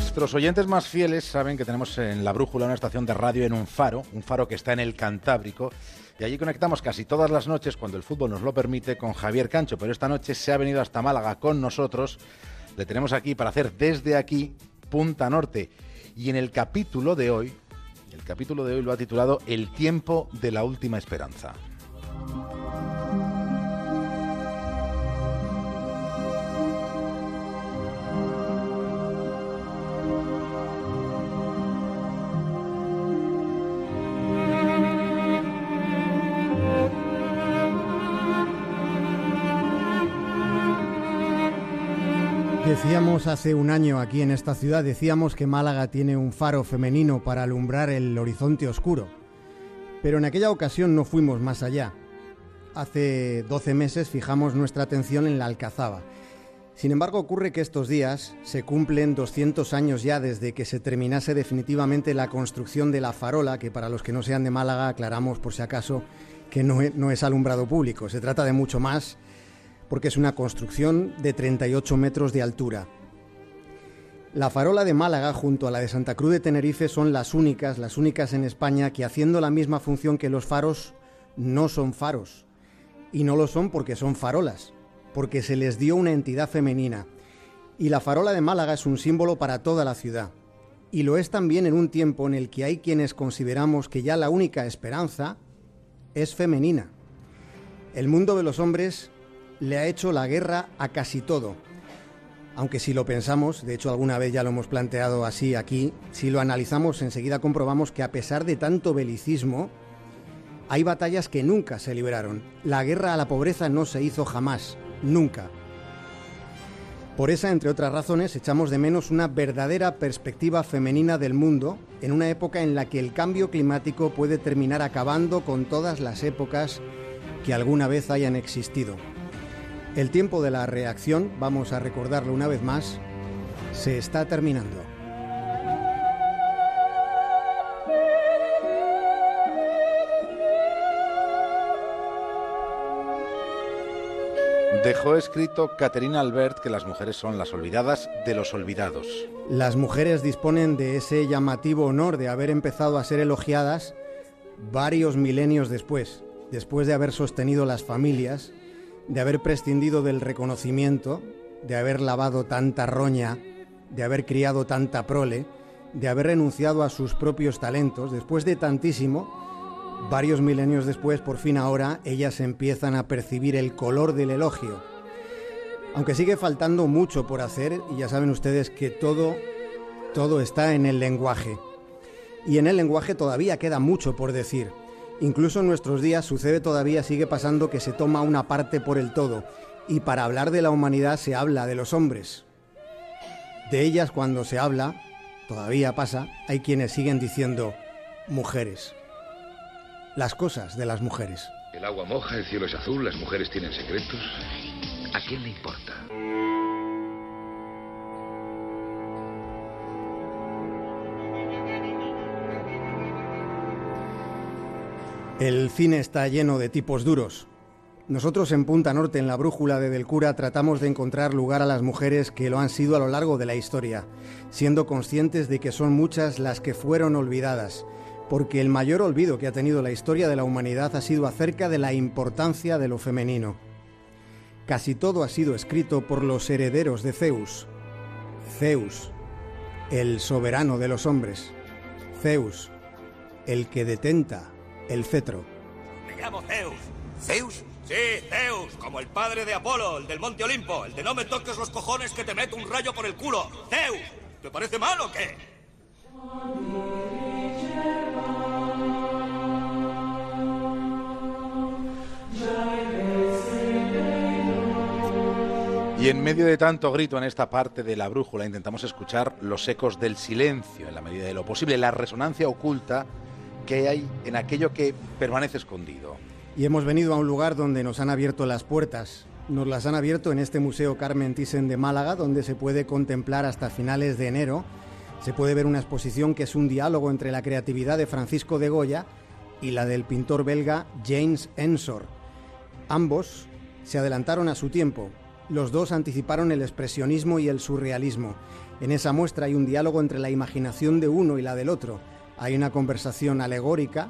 Nuestros oyentes más fieles saben que tenemos en la brújula una estación de radio en un faro, un faro que está en el Cantábrico, y allí conectamos casi todas las noches, cuando el fútbol nos lo permite, con Javier Cancho, pero esta noche se ha venido hasta Málaga con nosotros. Le tenemos aquí para hacer desde aquí Punta Norte. Y en el capítulo de hoy, el capítulo de hoy lo ha titulado El tiempo de la última esperanza. Decíamos hace un año aquí en esta ciudad, decíamos que Málaga tiene un faro femenino para alumbrar el horizonte oscuro. Pero en aquella ocasión no fuimos más allá. Hace 12 meses fijamos nuestra atención en la Alcazaba. Sin embargo, ocurre que estos días se cumplen 200 años ya desde que se terminase definitivamente la construcción de la farola, que para los que no sean de Málaga aclaramos por si acaso que no no es alumbrado público. Se trata de mucho más porque es una construcción de 38 metros de altura. La farola de Málaga junto a la de Santa Cruz de Tenerife son las únicas, las únicas en España que haciendo la misma función que los faros no son faros. Y no lo son porque son farolas, porque se les dio una entidad femenina. Y la farola de Málaga es un símbolo para toda la ciudad. Y lo es también en un tiempo en el que hay quienes consideramos que ya la única esperanza es femenina. El mundo de los hombres le ha hecho la guerra a casi todo. Aunque si lo pensamos, de hecho alguna vez ya lo hemos planteado así aquí, si lo analizamos enseguida comprobamos que a pesar de tanto belicismo, hay batallas que nunca se libraron. La guerra a la pobreza no se hizo jamás, nunca. Por esa, entre otras razones, echamos de menos una verdadera perspectiva femenina del mundo en una época en la que el cambio climático puede terminar acabando con todas las épocas que alguna vez hayan existido. El tiempo de la reacción, vamos a recordarlo una vez más, se está terminando. Dejó escrito Caterina Albert que las mujeres son las olvidadas de los olvidados. Las mujeres disponen de ese llamativo honor de haber empezado a ser elogiadas varios milenios después, después de haber sostenido las familias de haber prescindido del reconocimiento, de haber lavado tanta roña, de haber criado tanta prole, de haber renunciado a sus propios talentos, después de tantísimo, varios milenios después, por fin ahora, ellas empiezan a percibir el color del elogio. Aunque sigue faltando mucho por hacer, y ya saben ustedes que todo, todo está en el lenguaje. Y en el lenguaje todavía queda mucho por decir. Incluso en nuestros días sucede todavía, sigue pasando que se toma una parte por el todo, y para hablar de la humanidad se habla de los hombres. De ellas cuando se habla, todavía pasa, hay quienes siguen diciendo mujeres. Las cosas de las mujeres. El agua moja, el cielo es azul, las mujeres tienen secretos. ¿A quién le importa? El cine está lleno de tipos duros. Nosotros en Punta Norte, en la brújula de Del Cura, tratamos de encontrar lugar a las mujeres que lo han sido a lo largo de la historia, siendo conscientes de que son muchas las que fueron olvidadas, porque el mayor olvido que ha tenido la historia de la humanidad ha sido acerca de la importancia de lo femenino. Casi todo ha sido escrito por los herederos de Zeus. Zeus, el soberano de los hombres. Zeus, el que detenta el cetro. Me llamo Zeus. ¿Zeus? Sí, Zeus, como el padre de Apolo, el del Monte Olimpo, el de no me toques los cojones que te meto un rayo por el culo. Zeus, ¿te parece mal o qué? Y en medio de tanto grito en esta parte de la brújula intentamos escuchar los ecos del silencio en la medida de lo posible, la resonancia oculta que hay en aquello que permanece escondido. Y hemos venido a un lugar donde nos han abierto las puertas. Nos las han abierto en este Museo Carmen Thyssen de Málaga, donde se puede contemplar hasta finales de enero. Se puede ver una exposición que es un diálogo entre la creatividad de Francisco de Goya y la del pintor belga James Ensor. Ambos se adelantaron a su tiempo Los dos anticiparon el expresionismo y el surrealismo. En esa muestra hay un diálogo entre la imaginación de uno y la del otro. Hay una conversación alegórica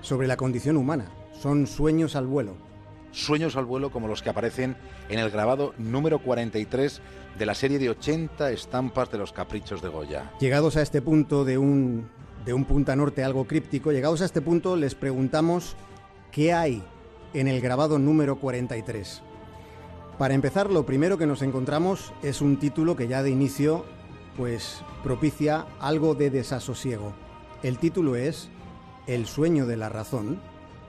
sobre la condición humana. Son sueños al vuelo. Sueños al vuelo como los que aparecen en el grabado número 43 de la serie de 80 estampas de los caprichos de Goya. Llegados a este punto de un, de un punta norte algo críptico, llegados a este punto les preguntamos qué hay en el grabado número 43. Para empezar, lo primero que nos encontramos es un título que ya de inicio pues propicia algo de desasosiego. El título es El sueño de la razón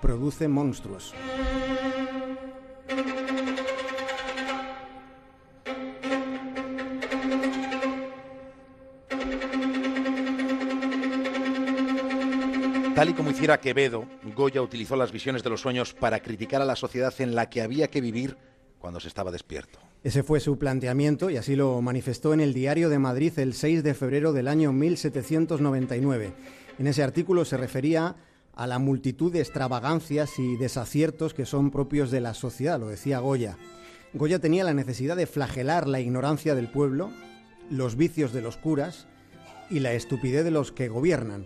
produce monstruos. Tal y como hiciera Quevedo, Goya utilizó las visiones de los sueños para criticar a la sociedad en la que había que vivir cuando se estaba despierto. Ese fue su planteamiento y así lo manifestó en el Diario de Madrid el 6 de febrero del año 1799. En ese artículo se refería a la multitud de extravagancias y desaciertos que son propios de la sociedad, lo decía Goya. Goya tenía la necesidad de flagelar la ignorancia del pueblo, los vicios de los curas y la estupidez de los que gobiernan.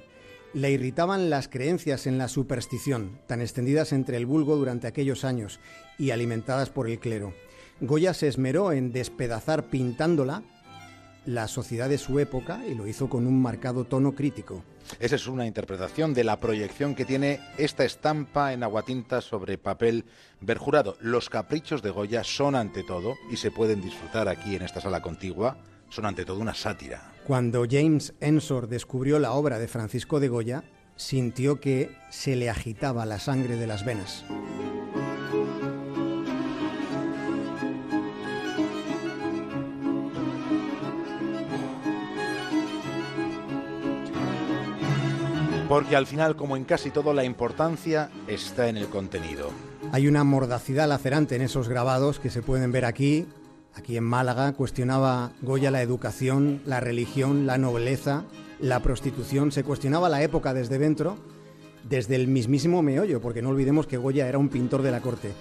Le irritaban las creencias en la superstición, tan extendidas entre el vulgo durante aquellos años y alimentadas por el clero. Goya se esmeró en despedazar pintándola la sociedad de su época y lo hizo con un marcado tono crítico. Esa es una interpretación de la proyección que tiene esta estampa en aguatinta sobre papel verjurado. Los caprichos de Goya son ante todo, y se pueden disfrutar aquí en esta sala contigua, son ante todo una sátira. Cuando James Ensor descubrió la obra de Francisco de Goya, sintió que se le agitaba la sangre de las venas. Porque al final, como en casi todo, la importancia está en el contenido. Hay una mordacidad lacerante en esos grabados que se pueden ver aquí, Aquí en Málaga cuestionaba Goya la educación, la religión, la nobleza, la prostitución, se cuestionaba la época desde dentro, desde el mismísimo meollo, porque no olvidemos que Goya era un pintor de la corte,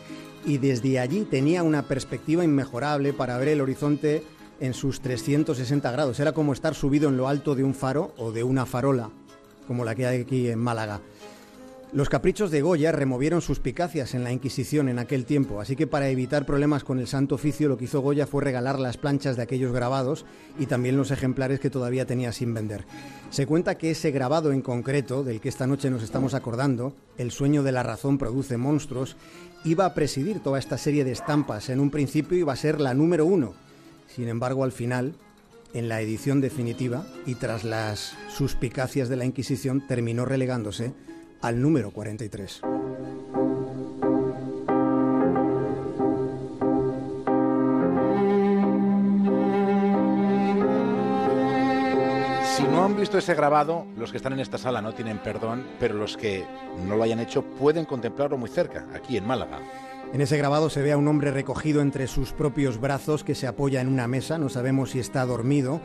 y desde allí tenía una perspectiva inmejorable para ver el horizonte en sus 360 grados. Era como estar subido en lo alto de un faro o de una farola, como la que hay aquí en Málaga. Los caprichos de Goya removieron suspicacias en la Inquisición en aquel tiempo, así que para evitar problemas con el Santo Oficio lo que hizo Goya fue regalar las planchas de aquellos grabados y también los ejemplares que todavía tenía sin vender. Se cuenta que ese grabado en concreto, del que esta noche nos estamos acordando, El sueño de la razón produce monstruos, iba a presidir toda esta serie de estampas. En un principio iba a ser la número uno. Sin embargo, al final, en la edición definitiva y tras las suspicacias de la Inquisición, terminó relegándose al número 43. Si no han visto ese grabado, los que están en esta sala no tienen perdón, pero los que no lo hayan hecho pueden contemplarlo muy cerca, aquí en Málaga. En ese grabado se ve a un hombre recogido entre sus propios brazos que se apoya en una mesa, no sabemos si está dormido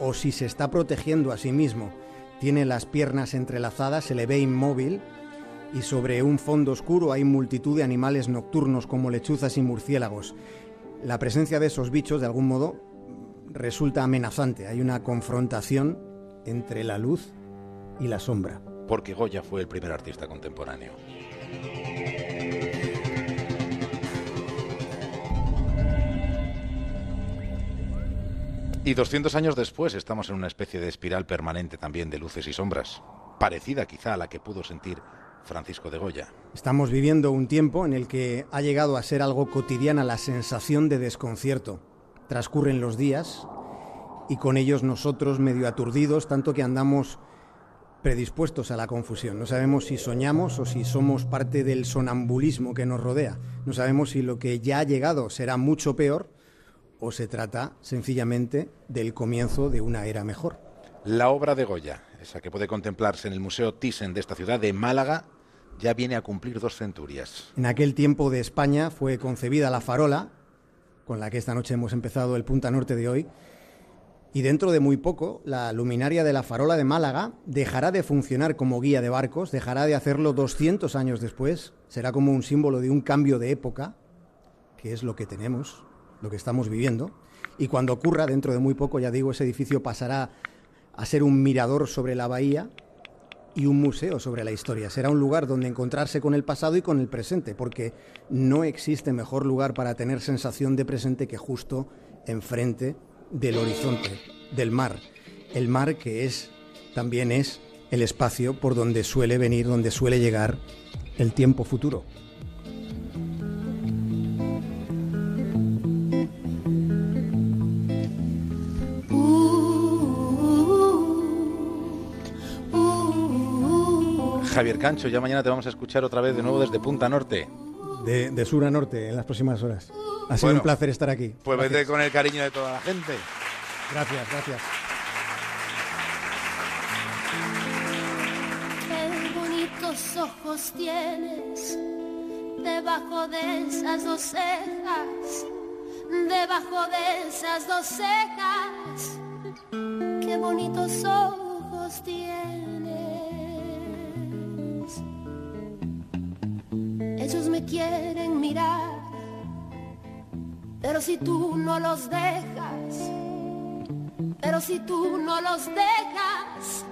o si se está protegiendo a sí mismo. Tiene las piernas entrelazadas, se le ve inmóvil y sobre un fondo oscuro hay multitud de animales nocturnos como lechuzas y murciélagos. La presencia de esos bichos, de algún modo, resulta amenazante. Hay una confrontación entre la luz y la sombra. Porque Goya fue el primer artista contemporáneo. Y 200 años después estamos en una especie de espiral permanente también de luces y sombras, parecida quizá a la que pudo sentir Francisco de Goya. Estamos viviendo un tiempo en el que ha llegado a ser algo cotidiana la sensación de desconcierto. Transcurren los días y con ellos nosotros medio aturdidos, tanto que andamos predispuestos a la confusión. No sabemos si soñamos o si somos parte del sonambulismo que nos rodea. No sabemos si lo que ya ha llegado será mucho peor o se trata sencillamente del comienzo de una era mejor. La obra de Goya, esa que puede contemplarse en el Museo Thyssen de esta ciudad de Málaga, ya viene a cumplir dos centurias. En aquel tiempo de España fue concebida la farola, con la que esta noche hemos empezado el Punta Norte de hoy, y dentro de muy poco la luminaria de la farola de Málaga dejará de funcionar como guía de barcos, dejará de hacerlo 200 años después, será como un símbolo de un cambio de época, que es lo que tenemos, lo que estamos viviendo. Y cuando ocurra, dentro de muy poco, ya digo, ese edificio pasará a ser un mirador sobre la bahía y un museo sobre la historia. Será un lugar donde encontrarse con el pasado y con el presente, porque no existe mejor lugar para tener sensación de presente que justo enfrente del horizonte, del mar. El mar que es también es el espacio por donde suele venir, donde suele llegar el tiempo futuro. Javier Cancho, ya mañana te vamos a escuchar otra vez de nuevo desde Punta Norte. De, sur a norte en las próximas horas. Ha sido un placer estar aquí. Pues vete con el cariño de toda la gente. Gracias, gracias. Qué bonitos ojos tienes debajo de esas dos cejas, debajo de esas dos cejas. Qué bonitos ojos tienes. Me quieren mirar, pero si tú no los dejas, pero si tú no los dejas,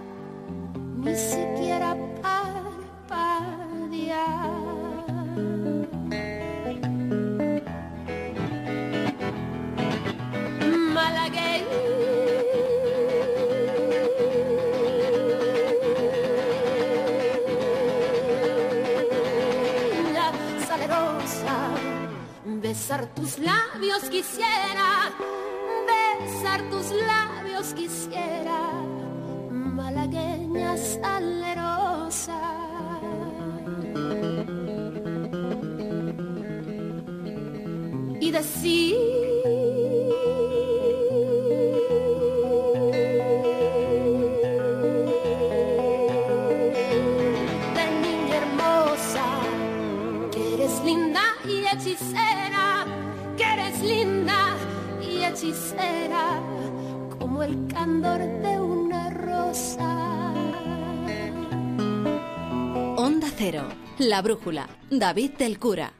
ni siquiera parpadear. Besar tus labios quisiera, besar tus labios quisiera, malagueña salerosa. Y decir el candor de una rosa. Onda Cero, La Brújula, David del Cura.